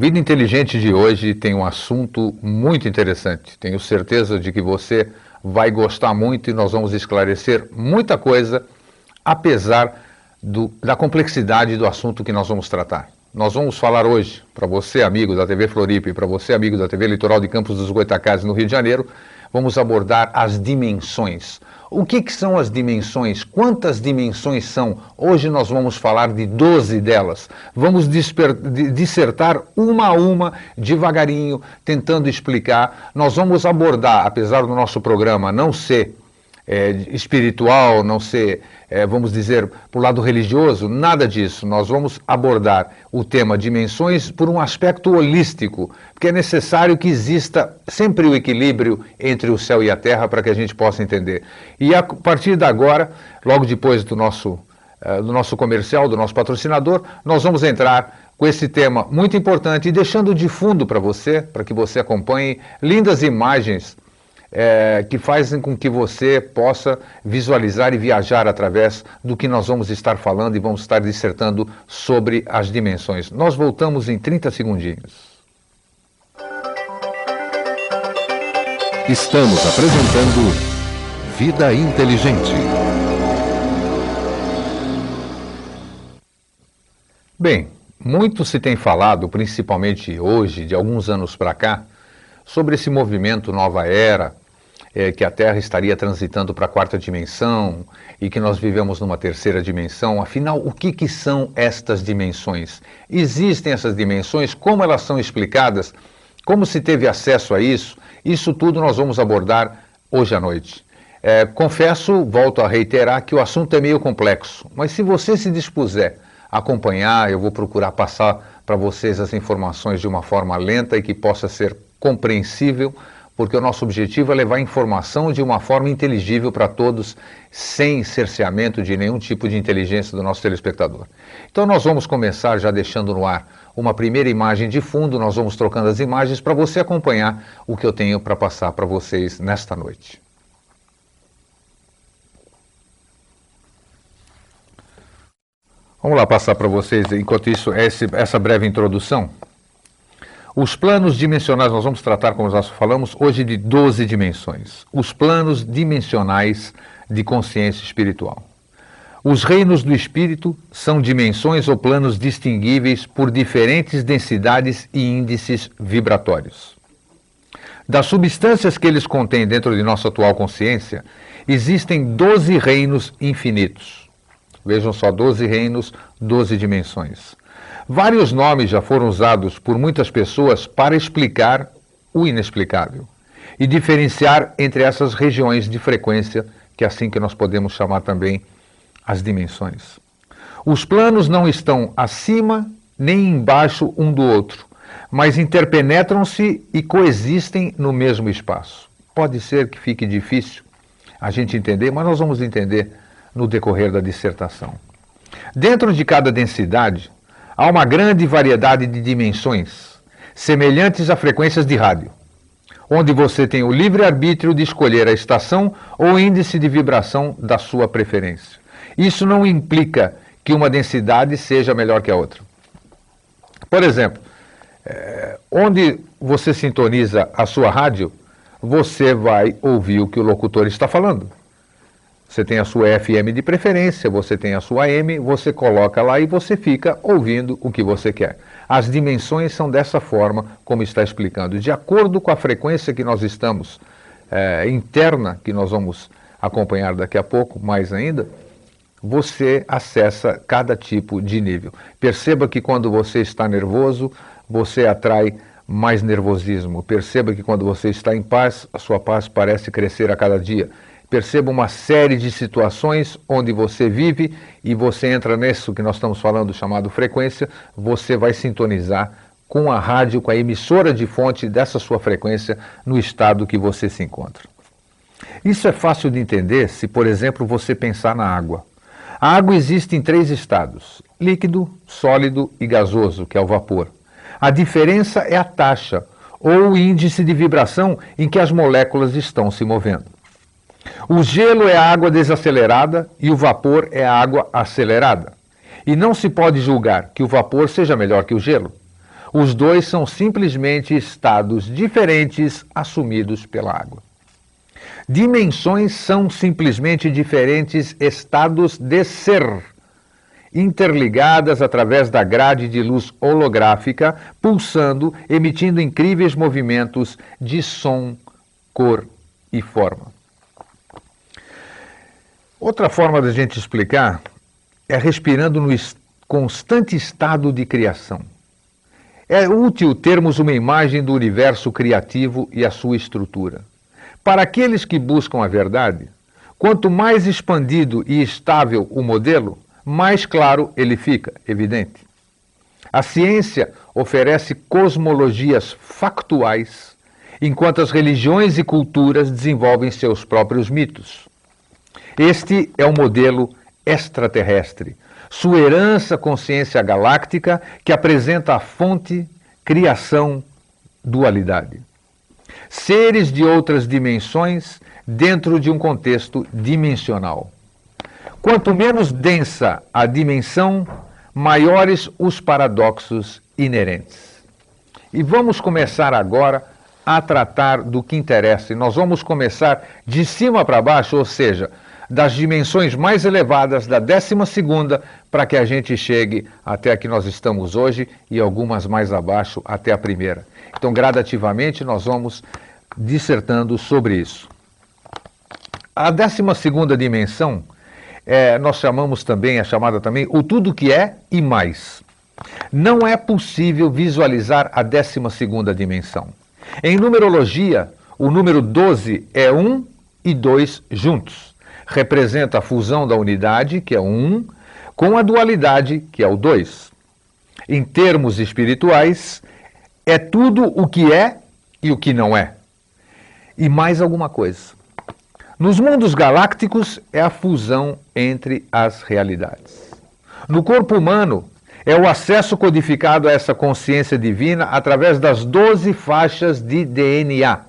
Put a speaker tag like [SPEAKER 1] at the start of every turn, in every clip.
[SPEAKER 1] Vida Inteligente de hoje tem um assunto muito interessante. Tenho certeza de que você vai gostar muito e nós vamos esclarecer muita coisa, apesar do, da complexidade do assunto que nós vamos tratar. Nós vamos falar hoje, para você, amigo da TV Floripa, e para você, amigo da TV Litoral de Campos dos Goitacazes, no Rio de Janeiro, vamos abordar as dimensões. O que, que, são as dimensões? Quantas dimensões são? Hoje nós vamos falar de 12 delas. Vamos dissertar uma a uma, devagarinho, tentando explicar. Nós vamos abordar, apesar do nosso programa não ser é, espiritual, não ser, é, vamos dizer, por lado religioso, nada disso. Nós vamos abordar o tema dimensões por um aspecto holístico, porque é necessário que exista sempre o equilíbrio entre o céu e a terra para que a gente possa entender. E a partir de agora, logo depois do nosso, uh, do nosso comercial, do nosso patrocinador, nós vamos entrar com esse tema muito importante e deixando de fundo para você, para que você acompanhe lindas imagens é, que fazem com que você possa visualizar e viajar através do que nós vamos estar falando e vamos estar dissertando sobre as dimensões. Nós voltamos em 30 segundinhos.
[SPEAKER 2] Estamos apresentando Vida Inteligente.
[SPEAKER 1] Bem, muito se tem falado, principalmente hoje, de alguns anos para cá, sobre esse movimento Nova Era, é, que a Terra estaria transitando para a quarta dimensão e que nós vivemos numa terceira dimensão. Afinal, o que, que são estas dimensões? Existem essas dimensões? Como elas são explicadas? Como se teve acesso a isso? Isso tudo nós vamos abordar hoje à noite. É, confesso, volto a reiterar, que o assunto é meio complexo, mas se você se dispuser a acompanhar, eu vou procurar passar para vocês as informações de uma forma lenta e que possa ser compreensível, porque o nosso objetivo é levar informação de uma forma inteligível para todos, sem cerceamento de nenhum tipo de inteligência do nosso telespectador. Então nós vamos começar já deixando no ar uma primeira imagem de fundo, nós vamos trocando as imagens para você acompanhar o que eu tenho para passar para vocês nesta noite. Vamos lá passar para vocês, enquanto isso, essa breve introdução. Os planos dimensionais, nós vamos tratar, como nós falamos, hoje de 12 dimensões. Os planos dimensionais de consciência espiritual. Os reinos do espírito são dimensões ou planos distinguíveis por diferentes densidades e índices vibratórios. Das substâncias que eles contêm dentro de nossa atual consciência, existem 12 reinos infinitos. Vejam só, 12 reinos, 12 dimensões. Vários nomes já foram usados por muitas pessoas para explicar o inexplicável e diferenciar entre essas regiões de frequência, que é assim que nós podemos chamar também as dimensões. Os planos não estão acima nem embaixo um do outro, mas interpenetram-se e coexistem no mesmo espaço. Pode ser que fique difícil a gente entender, mas nós vamos entender no decorrer da dissertação. Dentro de cada densidade, Há uma grande variedade de dimensões, semelhantes a frequências de rádio, onde você tem o livre-arbítrio de escolher a estação ou índice de vibração da sua preferência. Isso não implica que uma densidade seja melhor que a outra. Por exemplo, é, onde você sintoniza a sua rádio, você vai ouvir o que o locutor está falando. Você tem a sua FM de preferência, você tem a sua AM, você coloca lá e você fica ouvindo o que você quer. As dimensões são dessa forma, como está explicando. De acordo com a frequência que nós estamos, é, interna, que nós vamos acompanhar daqui a pouco, mais ainda, você acessa cada tipo de nível. Perceba que quando você está nervoso, você atrai mais nervosismo. Perceba que quando você está em paz, a sua paz parece crescer a cada dia. Perceba uma série de situações onde você vive e você entra nisso que nós estamos falando, chamado frequência, você vai sintonizar com a rádio, com a emissora de fonte dessa sua frequência no estado que você se encontra. Isso é fácil de entender se, por exemplo, você pensar na água. A água existe em três estados: líquido, sólido e gasoso, que é o vapor. A diferença é a taxa ou o índice de vibração em que as moléculas estão se movendo. O gelo é a água desacelerada e o vapor é a água acelerada. E não se pode julgar que o vapor seja melhor que o gelo. Os dois são simplesmente estados diferentes assumidos pela água. Dimensões são simplesmente diferentes estados de ser, interligadas através da grade de luz holográfica, pulsando, emitindo incríveis movimentos de som, cor e forma. Outra forma da gente explicar é respirando no constante estado de criação. É útil termos uma imagem do universo criativo e a sua estrutura. Para aqueles que buscam a verdade, quanto mais expandido e estável o modelo, mais claro ele fica, evidente. A ciência oferece cosmologias factuais, enquanto as religiões e culturas desenvolvem seus próprios mitos. Este é o modelo extraterrestre, sua herança consciência galáctica que apresenta a fonte, criação, dualidade. Seres de outras dimensões dentro de um contexto dimensional. Quanto menos densa a dimensão, maiores os paradoxos inerentes. E vamos começar agora a tratar do que interessa. E nós vamos começar de cima para baixo, ou seja, das dimensões mais elevadas da 12 para que a gente chegue até aqui nós estamos hoje e algumas mais abaixo até a primeira. Então, gradativamente, nós vamos dissertando sobre isso. A 12 dimensão, é, nós chamamos também, é chamada também o tudo que é e mais. Não é possível visualizar a 12 dimensão. Em numerologia, o número 12 é 1 e 2 juntos representa a fusão da unidade, que é o 1, com a dualidade, que é o 2. Em termos espirituais, é tudo o que é e o que não é. E mais alguma coisa. Nos mundos galácticos é a fusão entre as realidades. No corpo humano é o acesso codificado a essa consciência divina através das 12 faixas de DNA.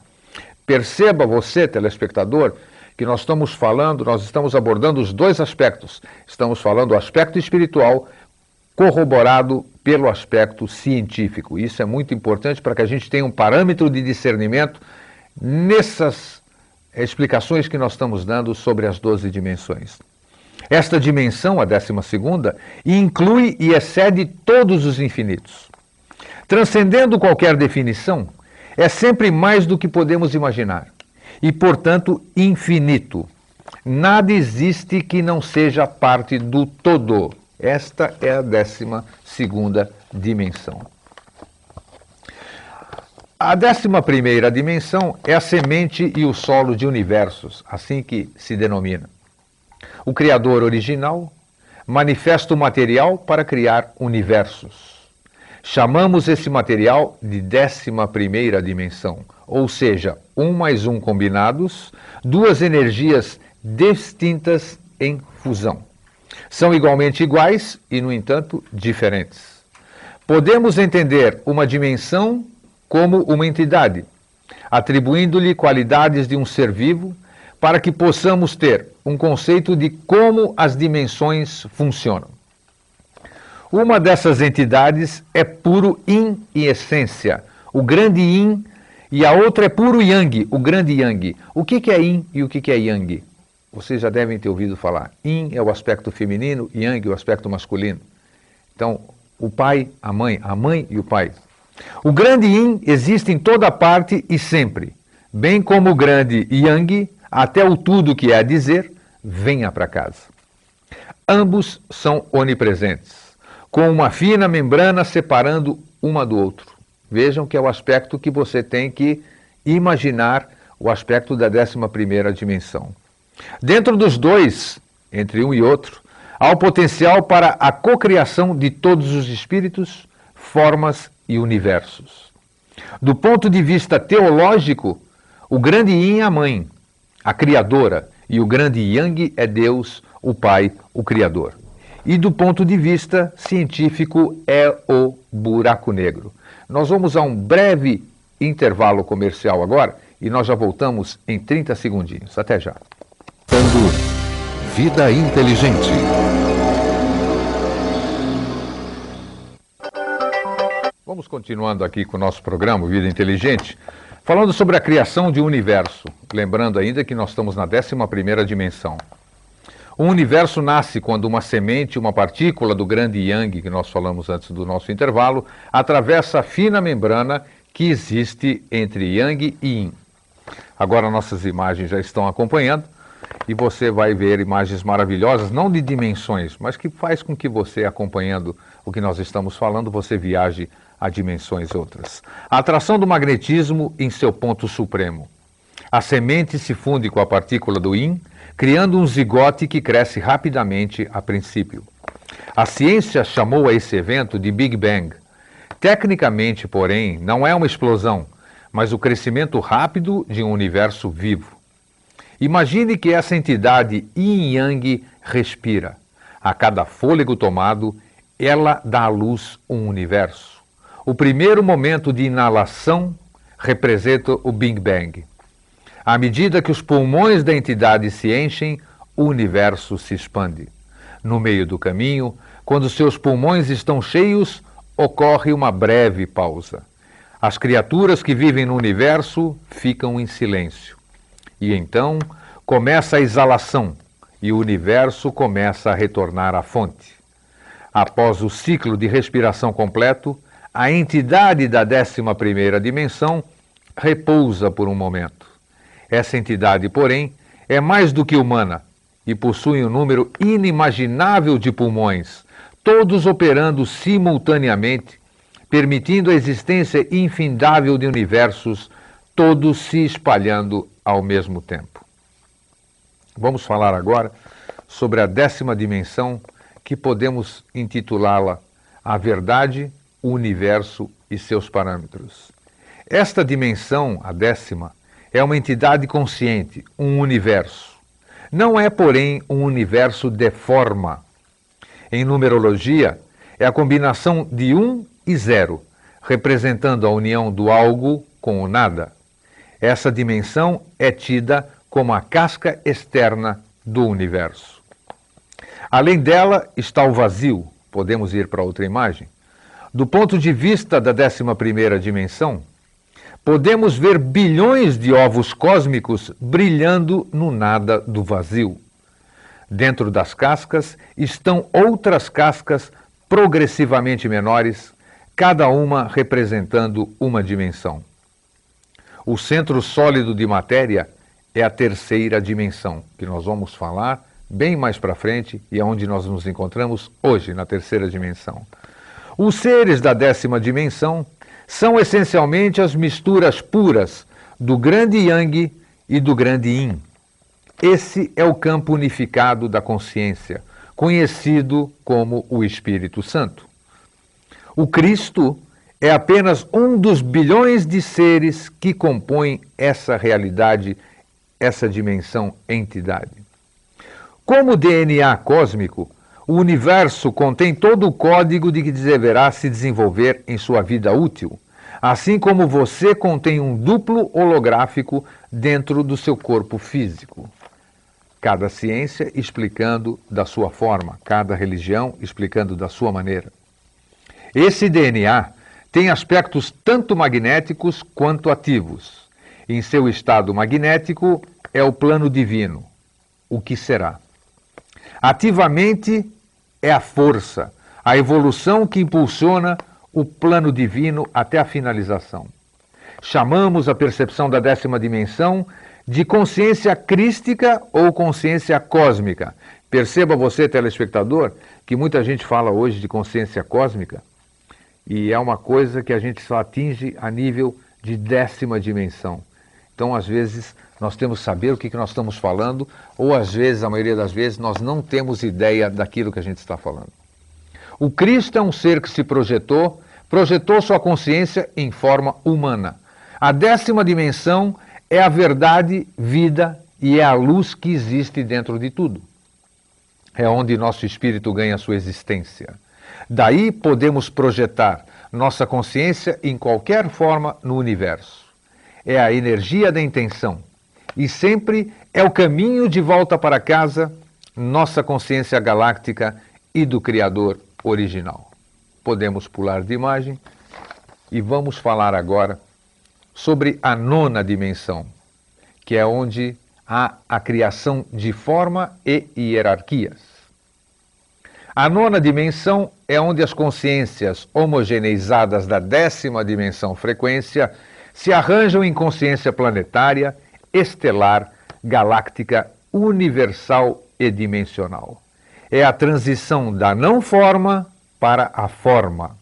[SPEAKER 1] Perceba você, telespectador, que nós estamos falando, nós estamos abordando os dois aspectos. Estamos falando do aspecto espiritual corroborado pelo aspecto científico. Isso é muito importante para que a gente tenha um parâmetro de discernimento nessas explicações que nós estamos dando sobre as 12 dimensões. Esta dimensão, a 12 inclui e excede todos os infinitos. Transcendendo qualquer definição, é sempre mais do que podemos imaginar e, portanto, infinito. Nada existe que não seja parte do todo. Esta é a décima segunda dimensão. A décima primeira dimensão é a semente e o solo de universos, assim que se denomina. O Criador original manifesta o material para criar universos. Chamamos esse material de décima primeira dimensão, ou seja, um mais um combinados, duas energias distintas em fusão. São igualmente iguais e, no entanto, diferentes. Podemos entender uma dimensão como uma entidade, atribuindo-lhe qualidades de um ser vivo, para que possamos ter um conceito de como as dimensões funcionam. Uma dessas entidades é puro Yin e essência, o grande Yin e a outra é puro Yang, o grande Yang. O que, que é Yin e o que, que é Yang? Vocês já devem ter ouvido falar. Yin é o aspecto feminino, Yang é o aspecto masculino. Então, o pai, a mãe, a mãe e o pai. O grande Yin existe em toda parte e sempre, bem como o grande Yang, até o tudo que é a dizer, venha para casa. Ambos são onipresentes, com uma fina membrana separando uma do outro. Vejam que é o aspecto que você tem que imaginar, o aspecto da 11 dimensão. Dentro dos dois, entre um e outro, há o potencial para a cocriação de todos os espíritos, formas e universos. Do ponto de vista teológico, o grande Yin é a mãe, a criadora, e o grande Yang é Deus, o Pai, o Criador. E do ponto de vista científico, é o buraco negro. Nós vamos a um breve intervalo comercial agora e nós já voltamos em 30 segundinhos. Até já.
[SPEAKER 2] Vida Inteligente.
[SPEAKER 1] Vamos continuando aqui com o nosso programa Vida Inteligente, falando sobre a criação de um universo. Lembrando ainda que nós estamos na 11ª dimensão. O universo nasce quando uma semente, uma partícula do grande Yang, que nós falamos antes do nosso intervalo, atravessa a fina membrana que existe entre Yang e Yin. Agora nossas imagens já estão acompanhando e você vai ver imagens maravilhosas, não de dimensões, mas que faz com que você, acompanhando o que nós estamos falando, você viaje a dimensões outras. A atração do magnetismo em seu ponto supremo. A semente se funde com a partícula do Yin, criando um zigote que cresce rapidamente a princípio. A ciência chamou a esse evento de Big Bang. Tecnicamente, porém, não é uma explosão, mas o crescimento rápido de um universo vivo. Imagine que essa entidade yin yang respira. A cada fôlego tomado, ela dá à luz um universo. O primeiro momento de inalação representa o Big Bang. À medida que os pulmões da entidade se enchem, o universo se expande. No meio do caminho, quando seus pulmões estão cheios, ocorre uma breve pausa. As criaturas que vivem no universo ficam em silêncio. E então começa a exalação e o universo começa a retornar à fonte. Após o ciclo de respiração completo, a entidade da 11ª dimensão repousa por um momento. Essa entidade, porém, é mais do que humana e possui um número inimaginável de pulmões, todos operando simultaneamente, permitindo a existência infindável de universos, todos se espalhando ao mesmo tempo. Vamos falar agora sobre a décima dimensão, que podemos intitulá-la A Verdade, o Universo e seus Parâmetros. Esta dimensão, a décima, é uma entidade consciente, um universo. Não é, porém, um universo de forma. Em numerologia, é a combinação de um e zero, representando a união do algo com o nada. Essa dimensão é tida como a casca externa do universo. Além dela está o vazio. Podemos ir para outra imagem. Do ponto de vista da 11ª dimensão, podemos ver bilhões de ovos cósmicos brilhando no nada do vazio. Dentro das cascas estão outras cascas progressivamente menores, cada uma representando uma dimensão. O centro sólido de matéria é a terceira dimensão, que nós vamos falar bem mais para frente e é onde nós nos encontramos hoje, na terceira dimensão. Os seres da décima dimensão são essencialmente as misturas puras do grande Yang e do grande Yin. Esse é o campo unificado da consciência, conhecido como o Espírito Santo. O Cristo é apenas um dos bilhões de seres que compõem essa realidade, essa dimensão entidade. Como DNA cósmico, o universo contém todo o código de que deverá se desenvolver em sua vida útil, assim como você contém um duplo holográfico dentro do seu corpo físico. Cada ciência explicando da sua forma, cada religião explicando da sua maneira. Esse DNA tem aspectos tanto magnéticos quanto ativos. Em seu estado magnético é o plano divino, o que será. Ativamente é a força, a evolução que impulsiona o plano divino até a finalização. Chamamos a percepção da décima dimensão de consciência crística ou consciência cósmica. Perceba você, telespectador, que muita gente fala hoje de consciência cósmica e é uma coisa que a gente só atinge a nível de décima dimensão, Então, às vezes, nós temos que saber o que, que nós estamos falando, ou às vezes, a maioria das vezes, nós não temos ideia daquilo que a gente está falando. O Cristo é um ser que se projetou, projetou sua consciência em forma humana. A décima dimensão é a verdade, vida e é a luz que existe dentro de tudo. É onde nosso espírito ganha sua existência. Daí podemos projetar nossa consciência em qualquer forma no universo. É a energia da intenção e sempre é o caminho de volta para casa, nossa consciência galáctica e do Criador original. Podemos pular de imagem e vamos falar agora sobre a nona dimensão, que é onde há a criação de forma e hierarquias. A nona dimensão é onde as consciências homogeneizadas da décima dimensão frequência se arranjam em consciência planetária, estelar, galáctica, universal e dimensional. É a transição da não forma para a forma.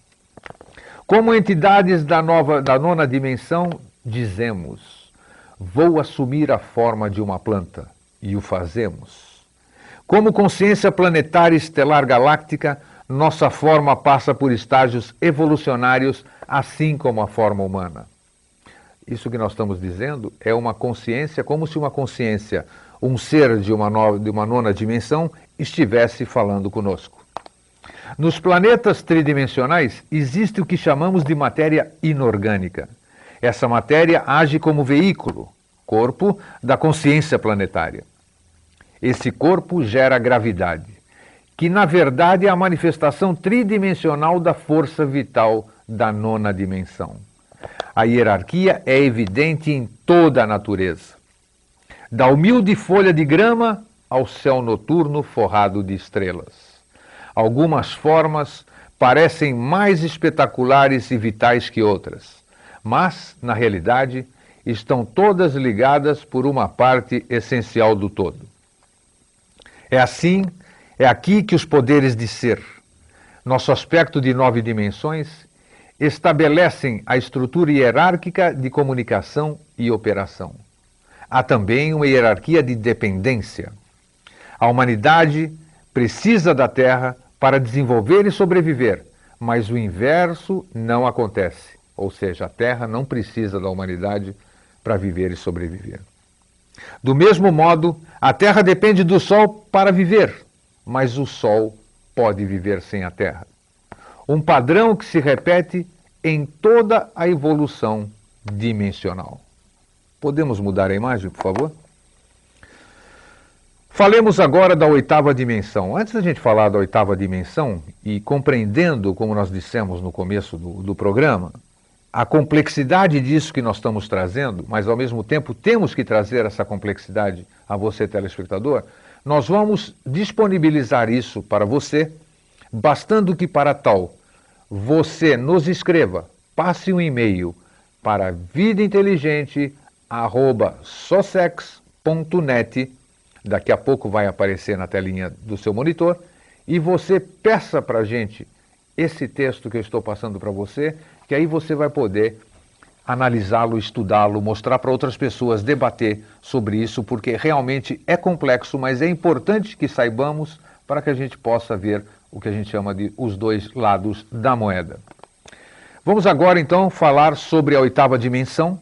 [SPEAKER 1] Como entidades da, nova, da nona dimensão, dizemos: vou assumir a forma de uma planta, e o fazemos. Como consciência planetária estelar galáctica, nossa forma passa por estágios evolucionários, assim como a forma humana. Isso que nós estamos dizendo é uma consciência, como se uma consciência, um ser de uma, nova, de uma nona dimensão, estivesse falando conosco. Nos planetas tridimensionais existe o que chamamos de matéria inorgânica. Essa matéria age como veículo, corpo da consciência planetária. Esse corpo gera gravidade, que na verdade é a manifestação tridimensional da força vital da nona dimensão. A hierarquia é evidente em toda a natureza. Da humilde folha de grama ao céu noturno forrado de estrelas. Algumas formas parecem mais espetaculares e vitais que outras, mas, na realidade, estão todas ligadas por uma parte essencial do todo. É assim, é aqui que os poderes de ser, nosso aspecto de nove dimensões, estabelecem a estrutura hierárquica de comunicação e operação. Há também uma hierarquia de dependência. A humanidade precisa da Terra para desenvolver e sobreviver, mas o inverso não acontece. Ou seja, a Terra não precisa da humanidade para viver e sobreviver. Do mesmo modo, a Terra depende do Sol para viver, mas o Sol pode viver sem a Terra. Um padrão que se repete em toda a evolução dimensional. Podemos mudar a imagem, por favor? Falemos agora da oitava dimensão. Antes da gente falar da oitava dimensão e compreendendo, como nós dissemos no começo do, do programa, a complexidade disso que nós estamos trazendo, mas ao mesmo tempo temos que trazer essa complexidade a você, telespectador, nós vamos disponibilizar isso para você, bastando que para tal você nos escreva, passe um e-mail para vidainteligente@socex.net daqui a pouco vai aparecer na telinha do seu monitor, e você peça para a gente esse texto que eu estou passando para você, que aí você vai poder analisá-lo, estudá-lo, mostrar para outras pessoas, debater sobre isso, porque realmente é complexo, mas é importante que saibamos para que a gente possa ver o que a gente chama de os dois lados da moeda. Vamos agora então falar sobre a oitava dimensão,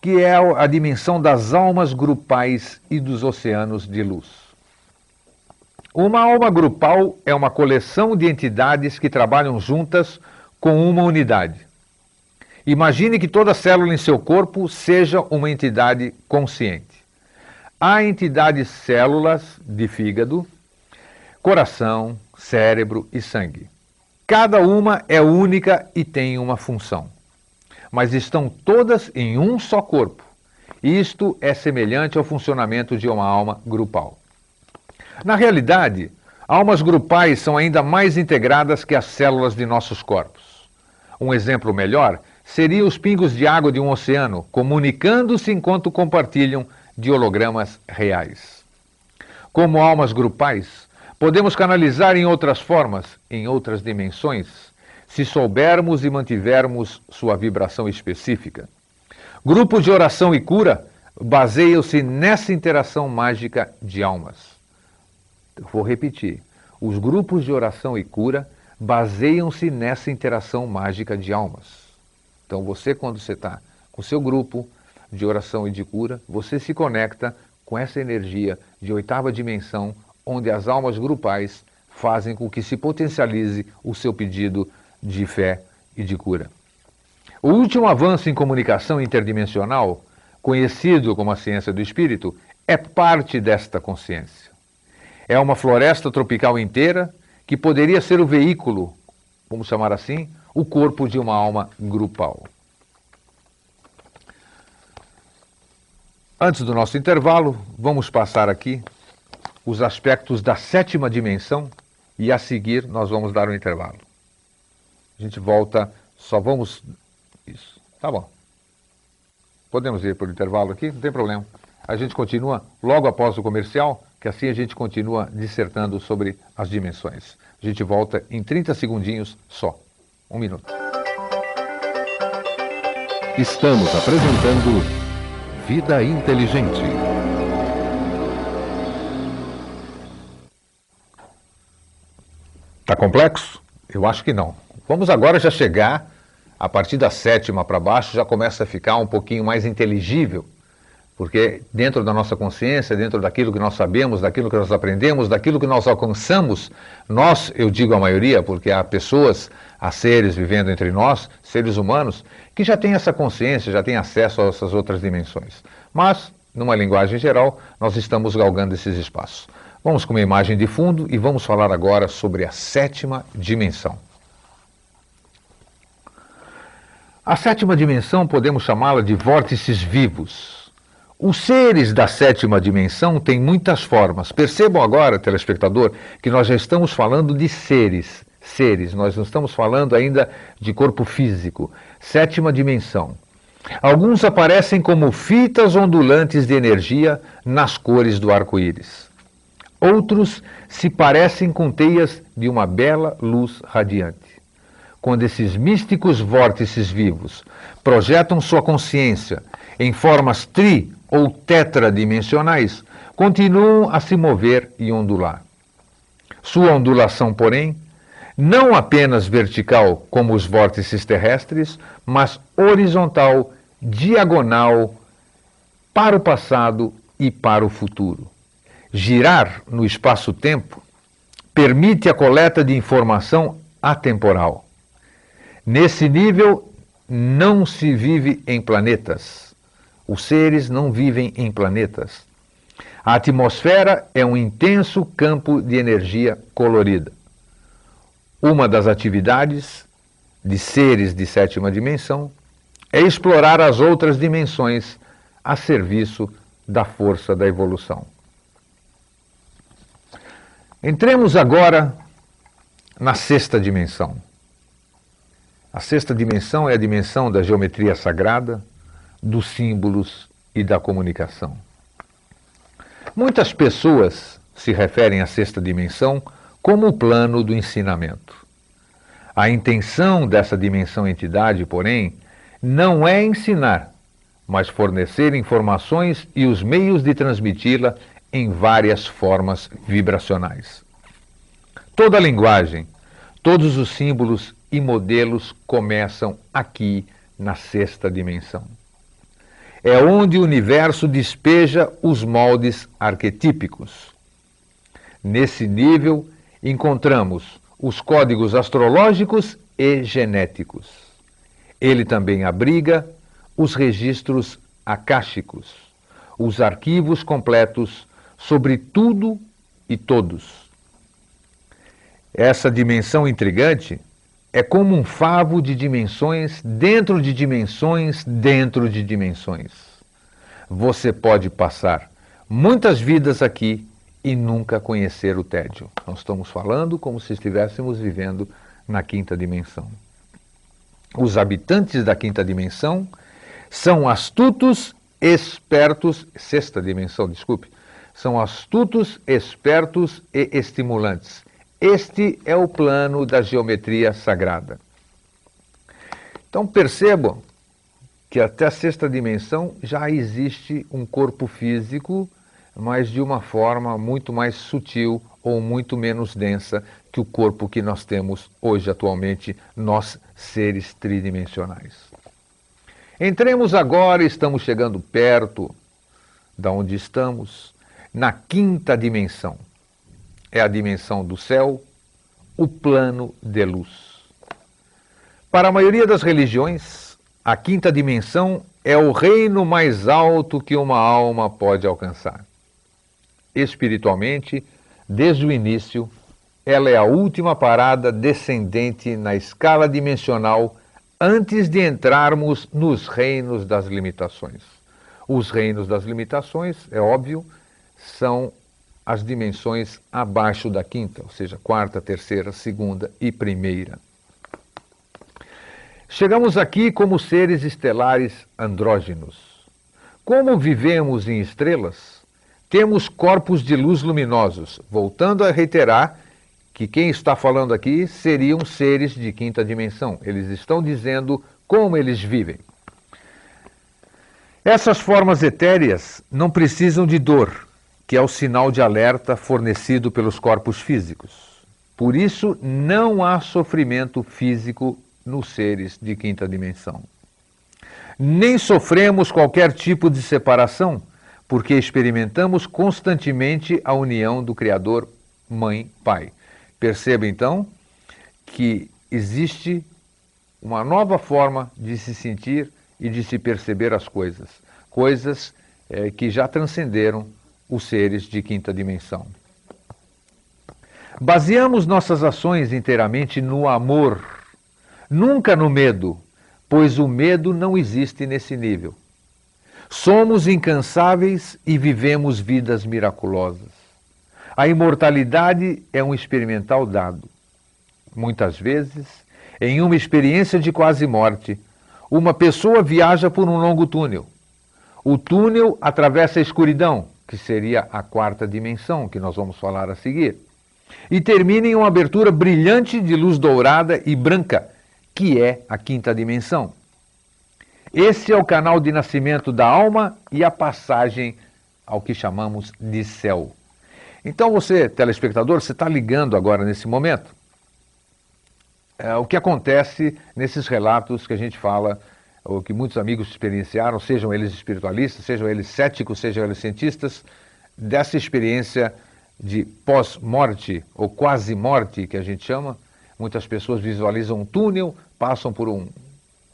[SPEAKER 1] que é a dimensão das almas grupais e dos oceanos de luz. Uma alma grupal é uma coleção de entidades que trabalham juntas com uma unidade. Imagine que toda célula em seu corpo seja uma entidade consciente. Há entidades células de fígado, coração, cérebro e sangue. Cada uma é única e tem uma função mas estão todas em um só corpo. Isto é semelhante ao funcionamento de uma alma grupal. Na realidade, almas grupais são ainda mais integradas que as células de nossos corpos. Um exemplo melhor seria os pingos de água de um oceano comunicando-se enquanto compartilham de hologramas reais. Como almas grupais, podemos canalizar em outras formas, em outras dimensões, se soubermos e mantivermos sua vibração específica. Grupos de oração e cura baseiam-se nessa interação mágica de almas. Vou repetir. Os grupos de oração e cura baseiam-se nessa interação mágica de almas. Então, você, quando você está com seu grupo de oração e de cura, você se conecta com essa energia de oitava dimensão, onde as almas grupais fazem com que se potencialize o seu pedido de fé e de cura. O último avanço em comunicação interdimensional, conhecido como a ciência do espírito, é parte desta consciência. É uma floresta tropical inteira que poderia ser o veículo, vamos chamar assim, o corpo de uma alma grupal. Antes do nosso intervalo, vamos passar aqui os aspectos da sétima dimensão e a seguir nós vamos dar um intervalo. A gente volta, só vamos. Isso, tá bom. Podemos ir o intervalo aqui, não tem problema. A gente continua logo após o comercial, que assim a gente continua dissertando sobre as dimensões. A gente volta em 30 segundinhos só. Um minuto.
[SPEAKER 2] Estamos apresentando Vida Inteligente.
[SPEAKER 1] Está complexo? Eu acho que não. Vamos agora já chegar, a partir da sétima para baixo, já começa a ficar um pouquinho mais inteligível, porque dentro da nossa consciência, dentro daquilo que nós sabemos, daquilo que nós aprendemos, daquilo que nós alcançamos, nós, eu digo a maioria, porque há pessoas, há seres vivendo entre nós, seres humanos, que já têm essa consciência, já têm acesso a essas outras dimensões. Mas, numa linguagem geral, nós estamos galgando esses espaços. Vamos com uma imagem de fundo e vamos falar agora sobre a sétima dimensão. A sétima dimensão podemos chamá-la de vórtices vivos. Os seres da sétima dimensão têm muitas formas. Percebam agora, telespectador, que nós já estamos falando de seres. Seres, nós não estamos falando ainda de corpo físico. Sétima dimensão. Alguns aparecem como fitas ondulantes de energia nas cores do arco-íris. Outros se parecem com teias de uma bela luz radiante quando esses místicos vórtices vivos projetam sua consciência em formas tri ou tetradimensionais, continuam a se mover e ondular. Sua ondulação, porém, não apenas vertical como os vórtices terrestres, mas horizontal, diagonal, para o passado e para o futuro. Girar no espaço-tempo permite a coleta de informação atemporal Nesse nível, não se vive em planetas. Os seres não vivem em planetas. A atmosfera é um intenso campo de energia colorida. Uma das atividades de seres de sétima dimensão é explorar as outras dimensões a serviço da força da evolução. Entremos agora na sexta dimensão. A sexta dimensão é a dimensão da geometria sagrada, dos símbolos e da comunicação. Muitas pessoas se referem à sexta dimensão como o plano do ensinamento. A intenção dessa dimensão entidade, porém, não é ensinar, mas fornecer informações e os meios de transmiti-la em várias formas vibracionais. Toda a linguagem, todos os símbolos e modelos começam aqui na sexta dimensão. É onde o universo despeja os moldes arquetípicos. Nesse nível, encontramos os códigos astrológicos e genéticos. Ele também abriga os registros akáshicos, os arquivos completos sobre tudo e todos. Essa dimensão intrigante é como um favo de dimensões dentro de dimensões dentro de dimensões. Você pode passar muitas vidas aqui e nunca conhecer o tédio. Nós estamos falando como se estivéssemos vivendo na quinta dimensão. Os habitantes da quinta dimensão são astutos, espertos, sexta dimensão, desculpe, são astutos, espertos e estimulantes este é o plano da geometria sagrada. Então percebam que até a sexta dimensão já existe um corpo físico, mas de uma forma muito mais sutil ou muito menos densa que o corpo que nós temos hoje atualmente, nós seres tridimensionais. Entremos agora, estamos chegando perto da onde estamos, na quinta dimensão. É a dimensão do céu, o plano de luz. Para a maioria das religiões, a quinta dimensão é o reino mais alto que uma alma pode alcançar. Espiritualmente, desde o início, ela é a última parada descendente na escala dimensional antes de entrarmos nos reinos das limitações. Os reinos das limitações, é óbvio, são as dimensões abaixo da quinta, ou seja, quarta, terceira, segunda e primeira. Chegamos aqui como seres estelares andrógenos. Como vivemos em estrelas, temos corpos de luz luminosos. Voltando a reiterar que quem está falando aqui seriam seres de quinta dimensão. Eles estão dizendo como eles vivem. Essas formas etéreas não precisam de dor, que é o sinal de alerta fornecido pelos corpos físicos. Por isso, não há sofrimento físico nos seres de quinta dimensão. Nem sofremos qualquer tipo de separação, porque experimentamos constantemente a união do Criador Mãe-Pai. Perceba então que existe uma nova forma de se sentir e de se perceber as coisas, coisas é, que já transcenderam os seres de quinta dimensão. Baseamos nossas ações inteiramente no amor Nunca no medo, pois o medo não existe nesse nível. Somos incansáveis e vivemos vidas miraculosas. A imortalidade é um experimental dado. Muitas vezes, em uma experiência de quase morte, uma pessoa viaja por um longo túnel. O túnel atravessa a escuridão, que seria a quarta dimensão, que nós vamos falar a seguir, e termina em uma abertura brilhante de luz dourada e branca, que é a quinta dimensão. Esse é o canal de nascimento da alma e a passagem ao que chamamos de céu. Então você, telespectador, você está ligando agora nesse momento. É, o que acontece nesses relatos que a gente fala, que muitos amigos experienciaram, sejam eles espiritualistas, sejam eles céticos, sejam eles cientistas, dessa experiência de pós-morte ou quase morte que a gente chama, Muitas pessoas visualizam um túnel, passam por um,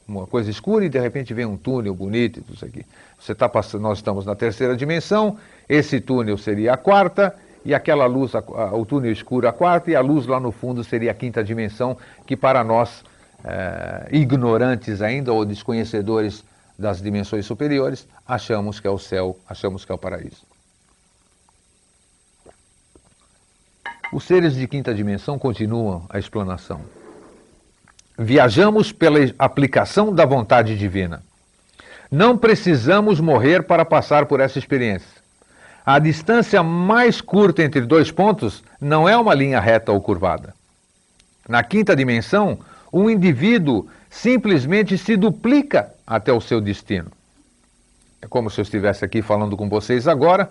[SPEAKER 1] uma coisa escura e de repente vem um túnel bonito e tudo isso aqui. Você tá passando, nós estamos na terceira dimensão, esse túnel seria a quarta, e aquela luz, a, a, o túnel escuro a quarta, e a luz lá no fundo seria a quinta dimensão, que para nós, é, ignorantes ainda ou desconhecedores das dimensões superiores, achamos que é o céu, achamos que é o paraíso. Os seres de quinta dimensão continuam a explanação. Viajamos pela aplicação da vontade divina. Não precisamos morrer para passar por essa experiência. A distância mais curta entre dois pontos não é uma linha reta ou curvada. Na quinta dimensão, um indivíduo simplesmente se duplica até o seu destino. É como se eu estivesse aqui falando com vocês agora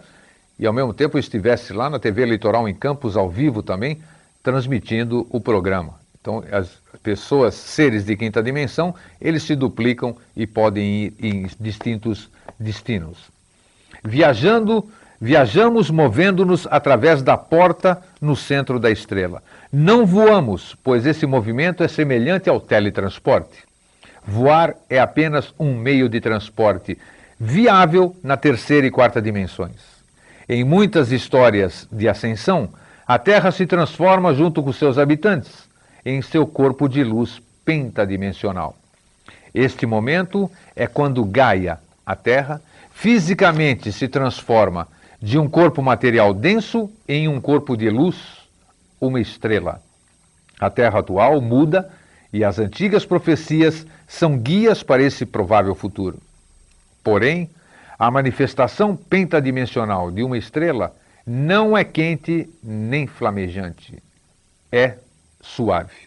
[SPEAKER 1] e ao mesmo tempo estivesse lá na TV Eleitoral em Campos ao vivo também, transmitindo o programa. Então, as pessoas, seres de quinta dimensão, eles se duplicam e podem ir em distintos destinos. Viajando, viajamos movendo-nos através da porta no centro da estrela. Não voamos, pois esse movimento é semelhante ao teletransporte. Voar é apenas um meio de transporte viável na terceira e quarta dimensões. Em muitas histórias de ascensão, a Terra se transforma junto com seus habitantes em seu corpo de luz pentadimensional. Este momento é quando Gaia, a Terra, fisicamente se transforma de um corpo material denso em um corpo de luz, uma estrela. A Terra atual muda e as antigas profecias são guias para esse provável futuro. Porém, a manifestação pentadimensional de uma estrela não é quente nem flamejante, é suave.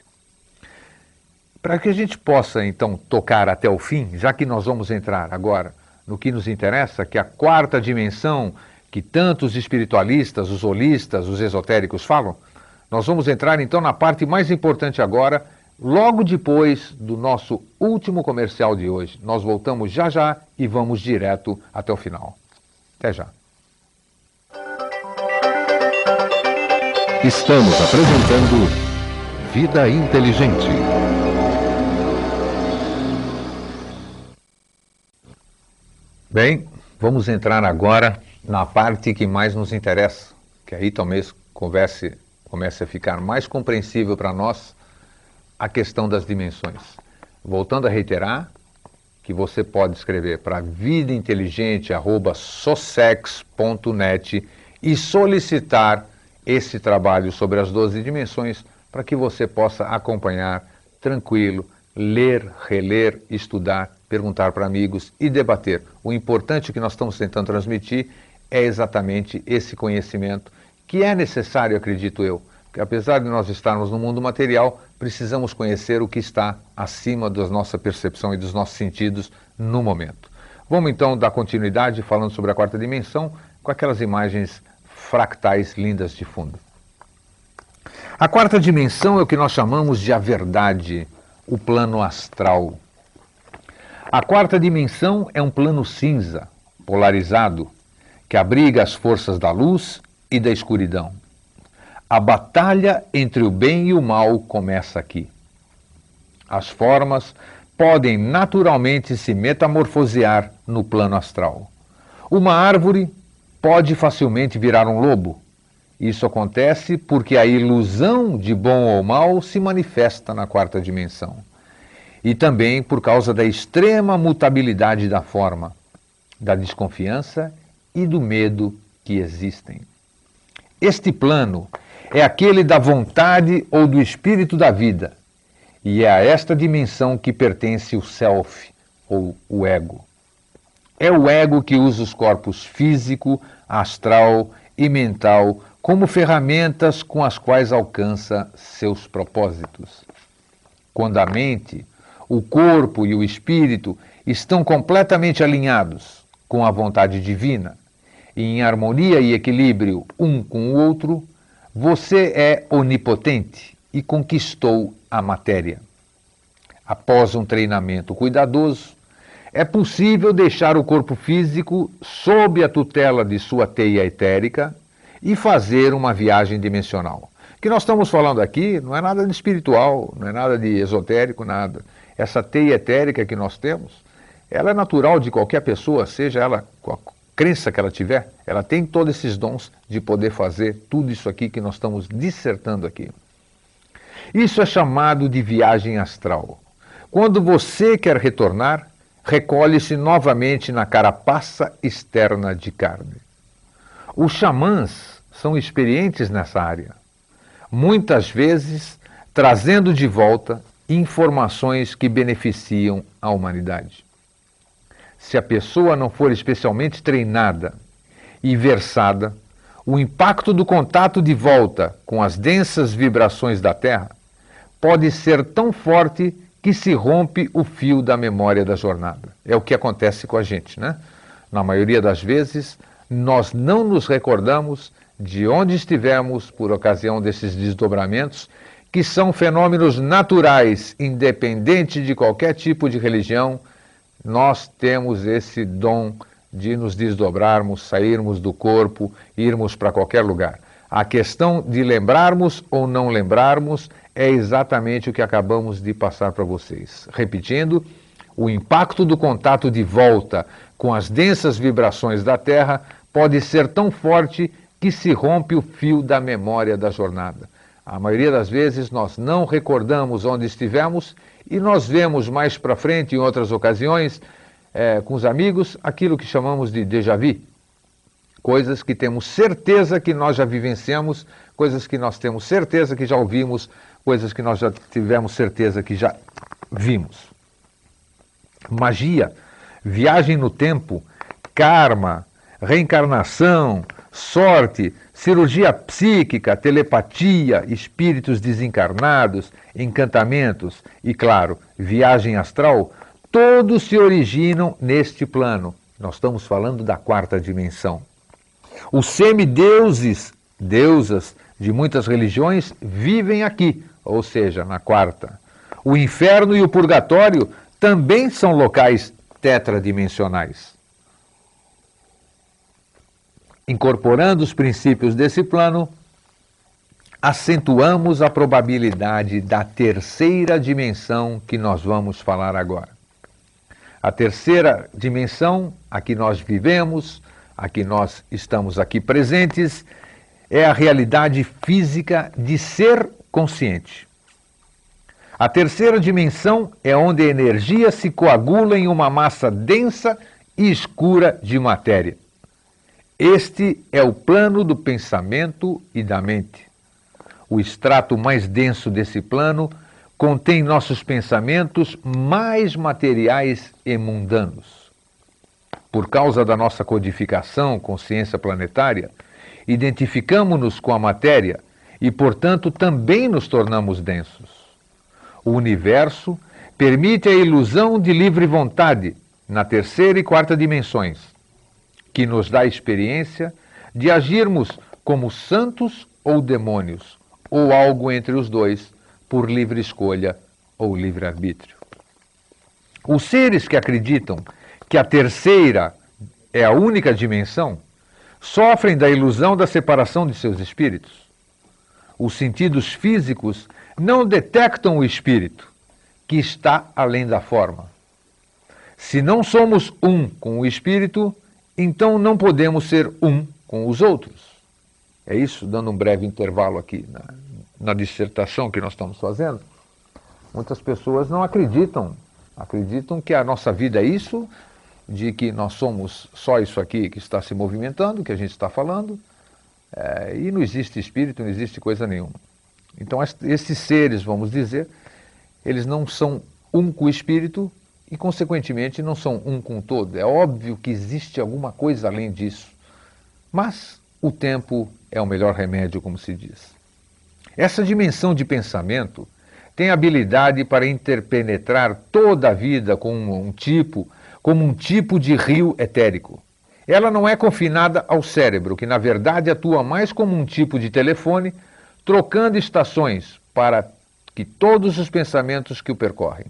[SPEAKER 1] Para que a gente possa então tocar até o fim, já que nós vamos entrar agora no que nos interessa, que é a quarta dimensão que tantos espiritualistas, os holistas, os esotéricos falam, nós vamos entrar então na parte mais importante agora, logo depois do nosso último comercial de hoje. Nós voltamos já já e vamos direto até o final. Até já.
[SPEAKER 2] Estamos apresentando Vida Inteligente.
[SPEAKER 1] Bem, vamos entrar agora na parte que mais nos interessa, que aí talvez converse, comece a ficar mais compreensível para nós a questão das dimensões. Voltando a reiterar que você pode escrever para vidainteligente@socex.net e solicitar esse trabalho sobre as 12 dimensões para que você possa acompanhar tranquilo, ler, reler, estudar, perguntar para amigos e debater. O importante que nós estamos tentando transmitir é exatamente esse conhecimento que é necessário, acredito eu, que apesar de nós estarmos no mundo material, precisamos conhecer o que está acima da nossa percepção e dos nossos sentidos no momento. Vamos então dar continuidade falando sobre a quarta dimensão com aquelas imagens fractais lindas de fundo. A quarta dimensão é o que nós chamamos de a verdade, o plano astral. A quarta dimensão é um plano cinza, polarizado, que abriga as forças da luz e da escuridão. A batalha entre o bem e o mal começa aqui. As formas podem naturalmente se metamorfosear no plano astral. Uma árvore pode facilmente virar um lobo. Isso acontece porque a ilusão de bom ou mal se manifesta na quarta dimensão e também por causa da extrema mutabilidade da forma, da desconfiança e do medo que existem. Este plano é aquele da vontade ou do espírito da vida, e é a esta dimensão que pertence o self, ou o ego. É o ego que usa os corpos físico, astral e mental como ferramentas com as quais alcança seus propósitos. Quando a mente o corpo e o espírito estão completamente alinhados com a vontade divina em harmonia e equilíbrio um com o outro, você é onipotente e conquistou a matéria. Após um treinamento cuidadoso, é possível deixar o corpo físico sob a tutela de sua teia etérica e fazer uma viagem dimensional. O que nós estamos falando aqui não é nada de espiritual, não é nada de esotérico, nada essa teia etérica que nós temos, ela é natural de qualquer pessoa, seja ela crença que ela tiver, ela tem todos esses dons de poder fazer tudo isso aqui que nós estamos dissertando aqui. Isso é chamado de viagem astral. Quando você quer retornar, recolhe-se novamente na carapaça externa de carne. Os xamãs são experientes nessa área, muitas vezes trazendo de volta informações que beneficiam a humanidade. Se a pessoa não for especialmente treinada e versada, o impacto do contato de volta com as densas vibrações da Terra pode ser tão forte que se rompe o fio da memória da jornada. É o que acontece com a gente, né? Na maioria das vezes, nós não nos recordamos de onde estivemos por ocasião desses desdobramentos que são fenômenos naturais, independente de qualquer tipo de religião, nós temos esse dom de nos desdobrarmos, sairmos do corpo, irmos para qualquer lugar. A questão de lembrarmos ou não lembrarmos é exatamente o que acabamos de passar para vocês. Repetindo, o impacto do contato de volta com as densas vibrações da Terra pode ser tão forte que se rompe o fio da memória da jornada. A maioria das vezes nós não recordamos onde estivemos e nós vemos mais para frente, em outras ocasiões, é, com os amigos, aquilo que chamamos de déjà vu. Coisas que temos certeza que nós já vivenciamos, coisas que nós temos certeza que já ouvimos, coisas que nós já tivemos certeza que já vimos. Magia, viagem no tempo, karma, reencarnação, sorte, cirurgia psíquica, telepatia, espíritos desencarnados, encantamentos e, claro, viagem astral, todos se originam neste plano. Nós estamos falando da quarta dimensão. Os semideuses, deusas de muitas religiões, vivem aqui, ou seja, na quarta. O inferno e o purgatório também são locais tetradimensionais. Incorporando os princípios desse plano, acentuamos a probabilidade da terceira dimensão que nós vamos falar agora. A terceira dimensão, a que nós vivemos, a que nós estamos aqui presentes, é a realidade física de ser consciente. A terceira dimensão é onde a energia se coagula em uma massa densa e escura de matéria. Este é o plano do pensamento e da mente. O extrato mais denso desse plano contém nossos pensamentos mais materiais e mundanos. Por causa da nossa codificação, consciência planetária, identificamos-nos com a matéria e, portanto, também nos tornamos densos. O universo permite a ilusão de livre vontade na terceira e quarta dimensões, que nos dá a experiência de agirmos como santos ou demônios, ou algo entre os dois, por livre escolha ou livre-arbítrio. Os seres que acreditam que a terceira é a única dimensão sofrem da ilusão da separação de seus espíritos. Os sentidos físicos não detectam o espírito, que está além da forma. Se não somos um com o espírito, então não podemos ser um com os outros. É isso, dando um breve intervalo aqui na, na dissertação que nós estamos fazendo. Muitas pessoas não acreditam, acreditam que a nossa vida é isso, de que nós somos só isso aqui que está se movimentando, que a gente está falando, é, e não existe espírito, não existe coisa nenhuma. Então, esses seres, vamos dizer, eles não são um com o espírito e, consequentemente, não são um com todo. É óbvio que existe alguma coisa além disso. Mas o tempo é o melhor remédio, como se diz. Essa dimensão de pensamento tem habilidade para interpenetrar toda a vida como um tipo, como um tipo de rio etérico. Ela não é confinada ao cérebro, que na verdade atua mais como um tipo de telefone trocando estações para que todos os pensamentos que o percorrem.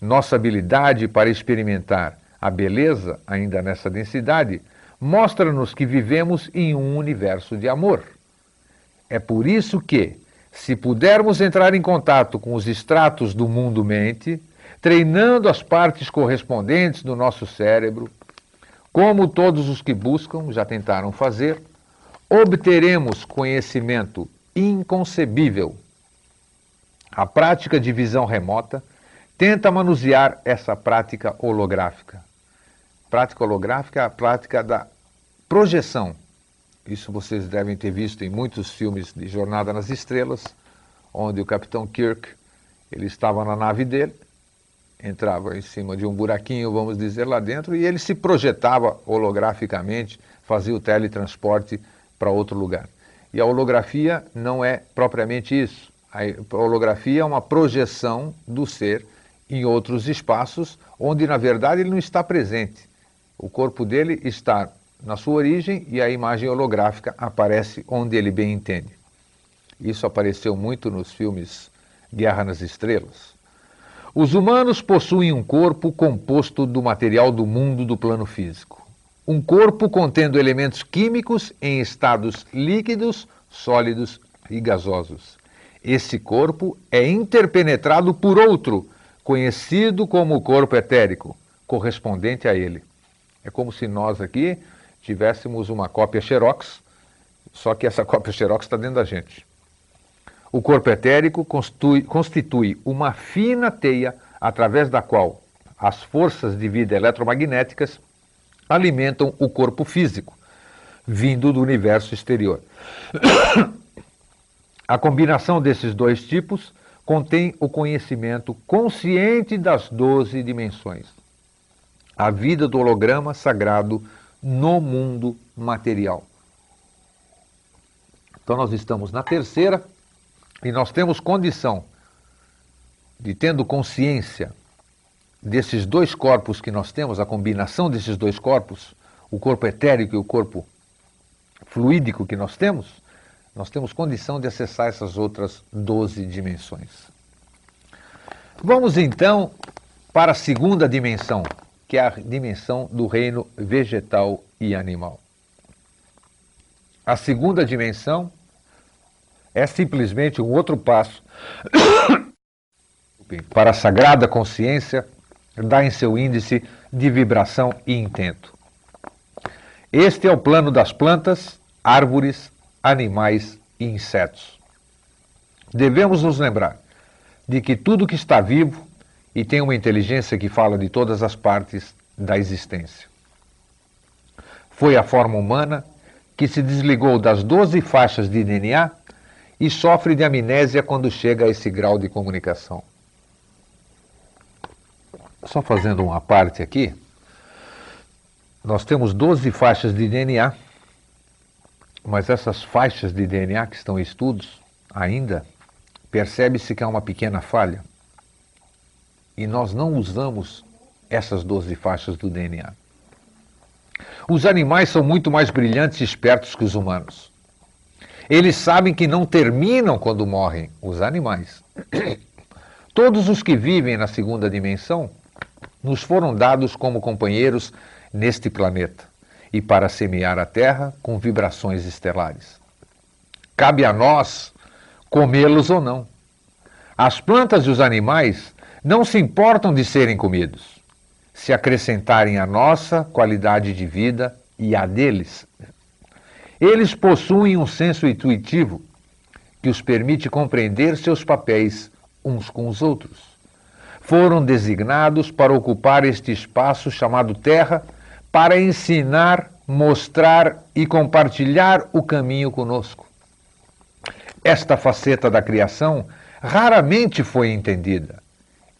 [SPEAKER 1] Nossa habilidade para experimentar a beleza, ainda nessa densidade, mostra-nos que vivemos em um universo de amor. É por isso que, se pudermos entrar em contato com os estratos do mundo-mente, treinando as partes correspondentes do nosso cérebro, como todos os que buscam já tentaram fazer, obteremos conhecimento inconcebível. A prática de visão remota tenta manusear essa prática holográfica. Prática holográfica é a prática da projeção. Isso vocês devem ter visto em muitos filmes de Jornada nas Estrelas, onde o Capitão Kirk ele estava na nave dele, entrava em cima de um buraquinho, vamos dizer, lá dentro, e ele se projetava holograficamente, fazia o teletransporte para outro lugar. E a holografia não é propriamente isso. A holografia é uma projeção do ser em outros espaços, onde na verdade ele não está presente. O corpo dele está na sua origem e a imagem holográfica aparece onde ele bem entende. Isso apareceu muito nos filmes Guerra nas Estrelas. Os humanos possuem um corpo composto do material do mundo do plano físico um corpo contendo elementos químicos em estados líquidos, sólidos e gasosos. Esse corpo é interpenetrado por outro, conhecido como o corpo etérico, correspondente a ele. É como se nós aqui tivéssemos uma cópia xerox, só que essa cópia xerox está dentro da gente. O corpo etérico constitui, constitui uma fina teia através da qual as forças de vida eletromagnéticas alimentam o corpo físico, vindo do universo exterior. A combinação desses dois tipos contém o conhecimento consciente das doze dimensões. A vida do holograma sagrado no mundo material. Então nós estamos na terceira e nós temos condição de, tendo consciência desses dois corpos que nós temos, a combinação desses dois corpos, o corpo etérico e o corpo fluídico que nós temos, nós temos condição de acessar essas outras 12 dimensões. Vamos então para a segunda dimensão, que é a dimensão do reino vegetal e animal. A segunda dimensão é simplesmente um outro passo para a sagrada consciência dar em seu índice de vibração e intento. Este é o plano das plantas, árvores, animais e insetos. Devemos nos lembrar de que tudo que está vivo e tem uma inteligência que fala de todas as partes da existência. Foi a forma humana que se desligou das 12 faixas de DNA e sofre de amnésia quando chega a esse grau de comunicação. Só fazendo uma parte aqui, nós temos 12 faixas de DNA, mas essas faixas de DNA que estão em estudos ainda, percebe-se que há uma pequena falha. E nós não usamos essas 12 faixas do DNA. Os animais são muito mais brilhantes e espertos que os humanos. Eles sabem que não terminam quando morrem os animais. Todos os que vivem na segunda dimensão nos foram dados como companheiros neste planeta e para semear a Terra com vibrações estelares. Cabe a nós comê-los ou não. As plantas e os animais não se importam de serem comidos, se acrescentarem a nossa qualidade de vida e a deles. Eles possuem um senso intuitivo que os permite compreender seus papéis uns com os outros. Foram designados para ocupar este espaço chamado Terra para ensinar, mostrar e compartilhar o caminho conosco. Esta faceta da criação raramente foi entendida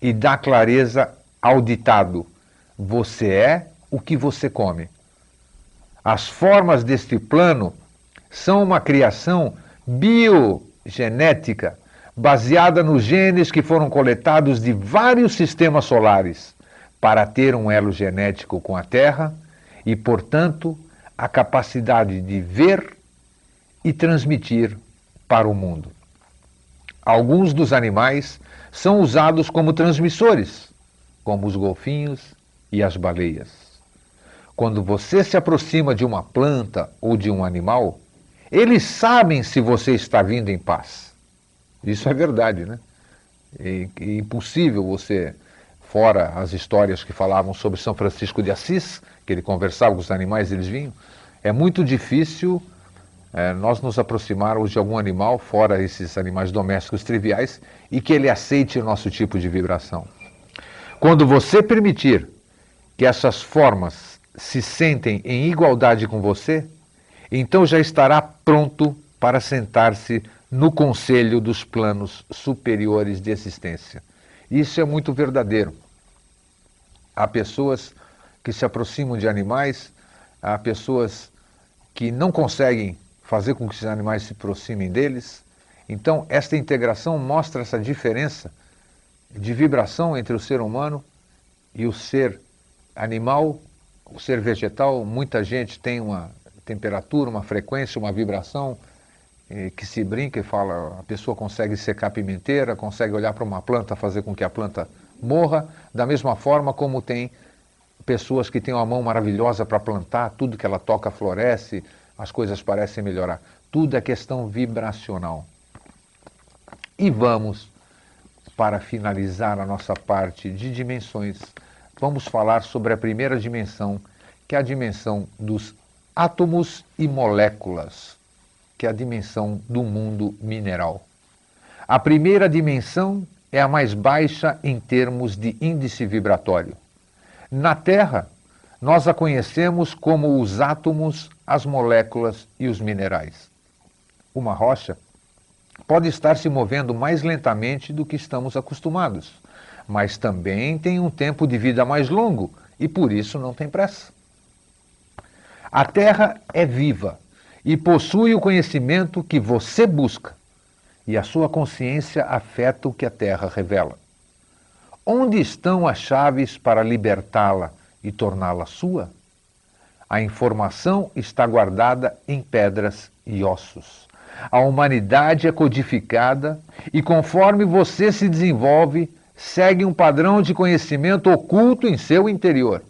[SPEAKER 1] e dá clareza ao ditado: você é o que você come. As formas deste plano são uma criação biogenética baseada nos genes que foram coletados de vários sistemas solares para ter um elo genético com a Terra e, portanto, a capacidade de ver e transmitir para o mundo. Alguns dos animais são usados como transmissores, como os golfinhos e as baleias. Quando você se aproxima de uma planta ou de um animal, eles sabem se você está vindo em paz. Isso é verdade, né? É, impossível você, fora as histórias que falavam sobre São Francisco de Assis, que ele conversava com os animais eles vinham, é muito difícil é, nós nos aproximarmos de algum animal, fora esses animais domésticos triviais, e que ele aceite o nosso tipo de vibração. Quando você permitir que essas formas se sentem em igualdade com você, então já estará pronto para sentar-se no conselho dos planos superiores de existência. Isso é muito verdadeiro. Há pessoas que se aproximam de animais, há pessoas que não conseguem fazer com que esses animais se aproximem deles. Então, esta integração mostra essa diferença de vibração entre o ser humano e o ser animal o ser vegetal, muita gente tem uma temperatura, uma frequência, uma vibração eh, que se brinca e fala, a pessoa consegue secar pimenteira, consegue olhar para uma planta, fazer com que a planta morra, da mesma forma como tem pessoas que têm uma mão maravilhosa para plantar, tudo que ela toca floresce, as coisas parecem melhorar. Tudo é questão vibracional. E vamos, para finalizar a nossa parte de dimensões, vamos falar sobre a primeira dimensão, que é a dimensão dos átomos e moléculas, que é a dimensão do mundo mineral. A primeira dimensão é a mais baixa em termos de índice vibratório. Na Terra, nós a conhecemos como os átomos, as moléculas e os minerais. Uma rocha pode estar se movendo mais lentamente do que estamos acostumados mas também tem um tempo de vida mais longo e por isso não tem pressa. A Terra é viva e possui o conhecimento que você busca, e a sua consciência afeta o que a Terra revela. Onde estão as chaves para libertá-la e torná-la sua? A informação está guardada em pedras e ossos. A humanidade é codificada e, conforme você se desenvolve, segue um padrão de conhecimento oculto em seu interior.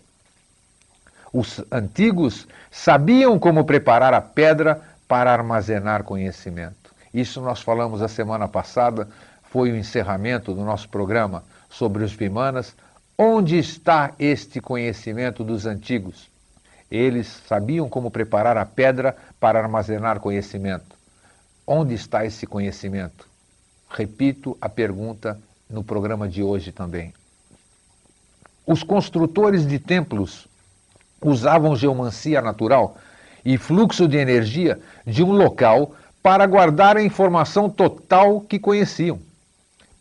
[SPEAKER 1] Os antigos sabiam como preparar a pedra para armazenar conhecimento. Isso nós falamos a semana passada, foi o encerramento do nosso programa sobre os Vimanas. Onde está este conhecimento dos antigos? Eles sabiam como preparar a pedra para armazenar conhecimento. Onde está esse conhecimento? Repito a pergunta no programa de hoje também. Os construtores de templos usavam geomancia natural e fluxo de energia de um local para guardar a informação total que conheciam.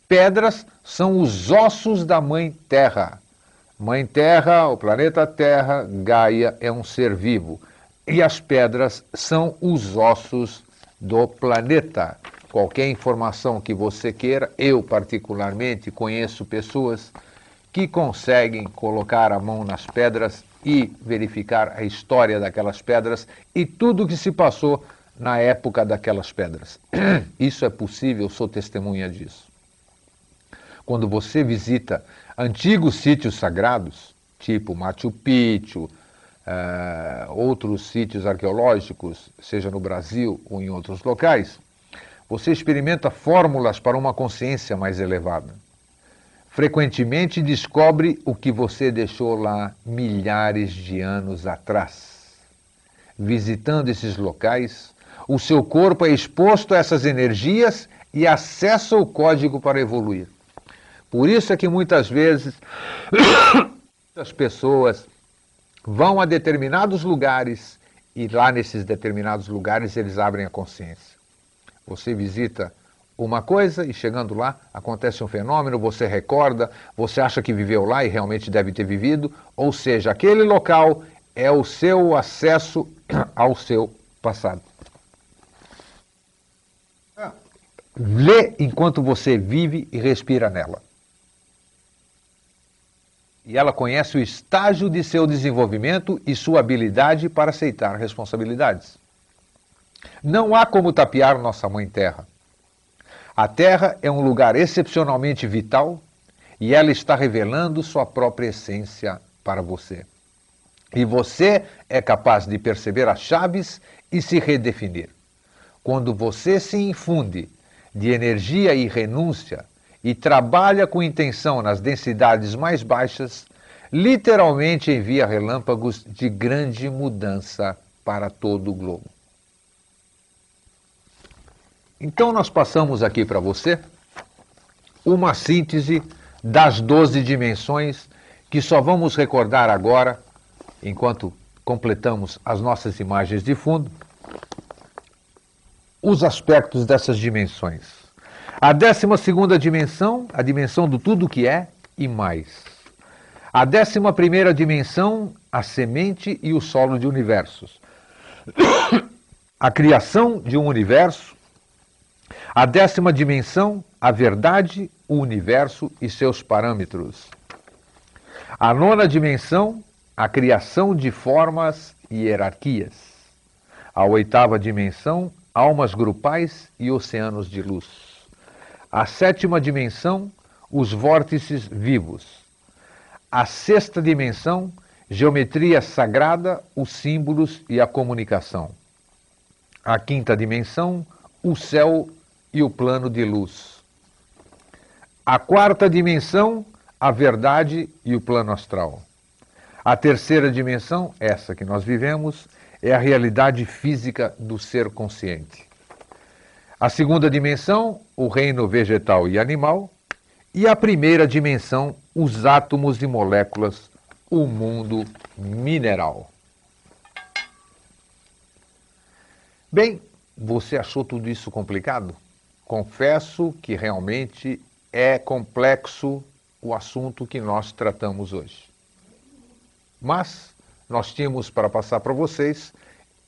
[SPEAKER 1] Pedras são os ossos da Mãe Terra. Mãe Terra, o planeta Terra, Gaia é um ser vivo. E as pedras são os ossos do planeta. Qualquer informação que você queira, eu particularmente conheço pessoas que conseguem colocar a mão nas pedras e verificar a história daquelas pedras e tudo o que se passou na época daquelas pedras. Isso é possível, sou testemunha disso. Quando você visita antigos sítios sagrados, tipo Machu Picchu, uh, outros sítios arqueológicos, seja no Brasil ou em outros locais, você experimenta fórmulas para uma consciência mais elevada. Frequentemente descobre o que você deixou lá milhares de anos atrás. Visitando esses locais, o seu corpo é exposto a essas energias e acessa o código para evoluir. Por isso é que muitas vezes as pessoas vão a determinados lugares e lá nesses determinados lugares eles abrem a consciência. Você visita uma coisa e chegando lá acontece um fenômeno, você recorda, você acha que viveu lá e realmente deve ter vivido, ou seja, aquele local é o seu acesso ao seu passado. Lê enquanto você vive e respira nela. E ela conhece o estágio de seu desenvolvimento e sua habilidade para aceitar responsabilidades. Não há como tapear nossa Mãe Terra. A Terra é um lugar excepcionalmente vital e ela está revelando sua própria essência para você. E você é capaz de perceber as chaves e se redefinir. Quando você se infunde de energia e renúncia e trabalha com intenção nas densidades mais baixas, literalmente envia relâmpagos de grande mudança para todo o globo. Então, nós passamos aqui para você uma síntese das 12 dimensões que só vamos recordar agora, enquanto completamos as nossas imagens de fundo, os aspectos dessas dimensões. A 12 dimensão, a dimensão do tudo que é e mais. A 11 dimensão, a semente e o solo de universos. A criação de um universo a décima dimensão, a verdade, o universo e seus parâmetros. A nona dimensão, a criação de formas e hierarquias. A oitava dimensão, almas grupais e oceanos de luz. A sétima dimensão, os vórtices vivos. A sexta dimensão, geometria sagrada, os símbolos e a comunicação. A quinta dimensão, o céu e o plano de luz. A quarta dimensão, a verdade e o plano astral. A terceira dimensão, essa que nós vivemos, é a realidade física do ser consciente. A segunda dimensão, o reino vegetal e animal. E a primeira dimensão, os átomos e moléculas, o mundo mineral. Bem, você achou tudo isso complicado? Confesso que realmente é complexo o assunto que nós tratamos hoje. Mas nós tínhamos para passar para vocês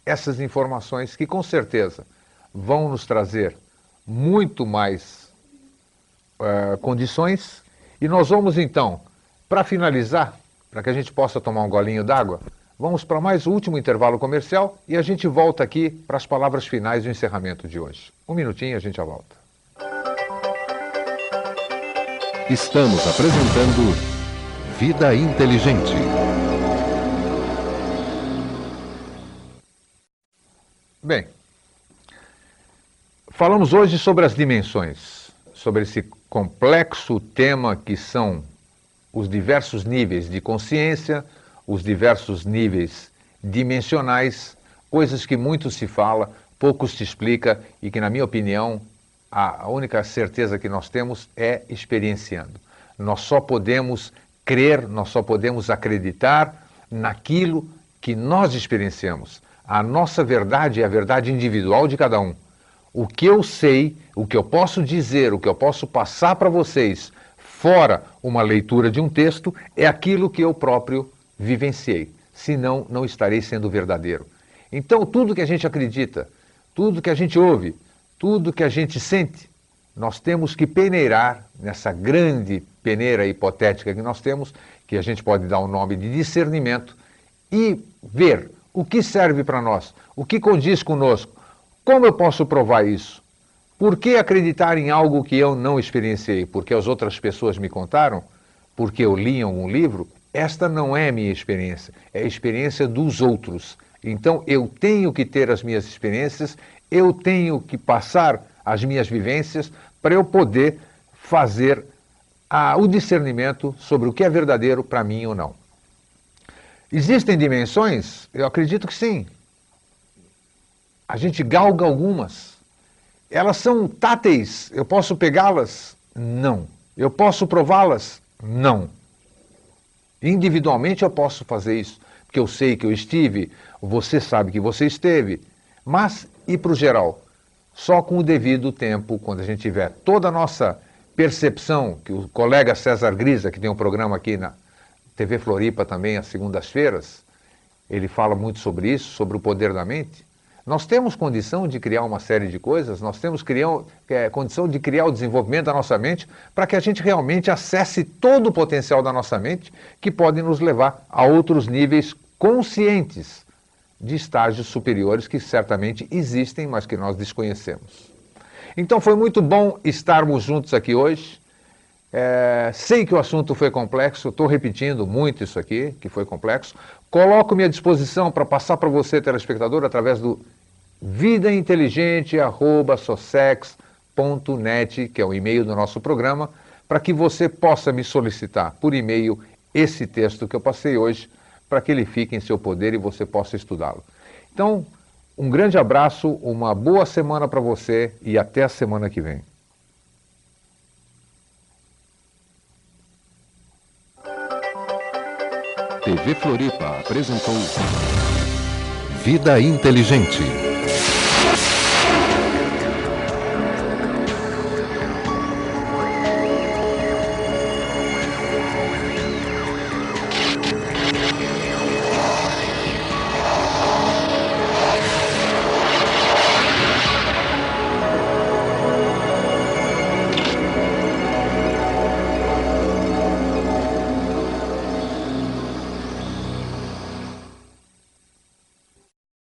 [SPEAKER 1] essas informações que com certeza vão nos trazer muito mais uh, condições. E nós vamos então, para finalizar, para que a gente possa tomar um golinho d'água, vamos para mais um último intervalo comercial e a gente volta aqui para as palavras finais do encerramento de hoje. Um minutinho e a gente já volta.
[SPEAKER 2] Estamos apresentando Vida Inteligente.
[SPEAKER 1] Bem, falamos hoje sobre as dimensões, sobre esse complexo tema que são os diversos níveis de consciência, os diversos níveis dimensionais, coisas que muito se fala, pouco se explica e que, na minha opinião, a única certeza que nós temos é experienciando. Nós só podemos crer, nós só podemos acreditar naquilo que nós experienciamos. A nossa verdade é a verdade individual de cada um. O que eu sei, o que eu posso dizer, o que eu posso passar para vocês, fora uma leitura de um texto, é aquilo que eu próprio vivenciei. Senão, não estarei sendo verdadeiro. Então, tudo que a gente acredita, tudo que a gente ouve, tudo que a gente sente, nós temos que peneirar nessa grande peneira hipotética que nós temos, que a gente pode dar o um nome de discernimento, e ver o que serve para nós? O que condiz conosco? Como eu posso provar isso? Por que acreditar em algo que eu não experienciei? Porque as outras pessoas me contaram? Porque eu li em algum livro? Esta não é minha experiência, é a experiência dos outros. Então eu tenho que ter as minhas experiências, eu tenho que passar as minhas vivências para eu poder fazer a, o discernimento sobre o que é verdadeiro para mim ou não. Existem dimensões? Eu acredito que sim. A gente galga algumas. Elas são táteis. Eu posso pegá-las? Não. Eu posso prová-las? Não. Individualmente eu posso fazer isso, porque eu sei que eu estive, você sabe que você esteve. Mas e para o geral? Só com o devido tempo, quando a gente tiver toda a nossa percepção, que o colega César Grisa, que tem um programa aqui na, TV Floripa também, às segundas-feiras, ele fala muito sobre isso, sobre o poder da mente. Nós temos condição de criar uma série de coisas, nós temos criar, é, condição de criar o desenvolvimento da nossa mente para que a gente realmente acesse todo o potencial da nossa mente que pode nos levar a outros níveis conscientes de estágios superiores que certamente existem, mas que nós desconhecemos. Então foi muito bom estarmos juntos aqui hoje. É, sei que o assunto foi complexo, estou repetindo muito isso aqui, que foi complexo. Coloco-me à disposição para passar para você, telespectador, através do vidainteligente.sossex.net, que é o e-mail do nosso programa, para que você possa me solicitar por e-mail esse texto que eu passei hoje, para que ele fique em seu poder e você possa estudá-lo. Então, um grande abraço, uma boa semana para você e até a semana que vem.
[SPEAKER 2] TV Floripa apresentou Vida Inteligente.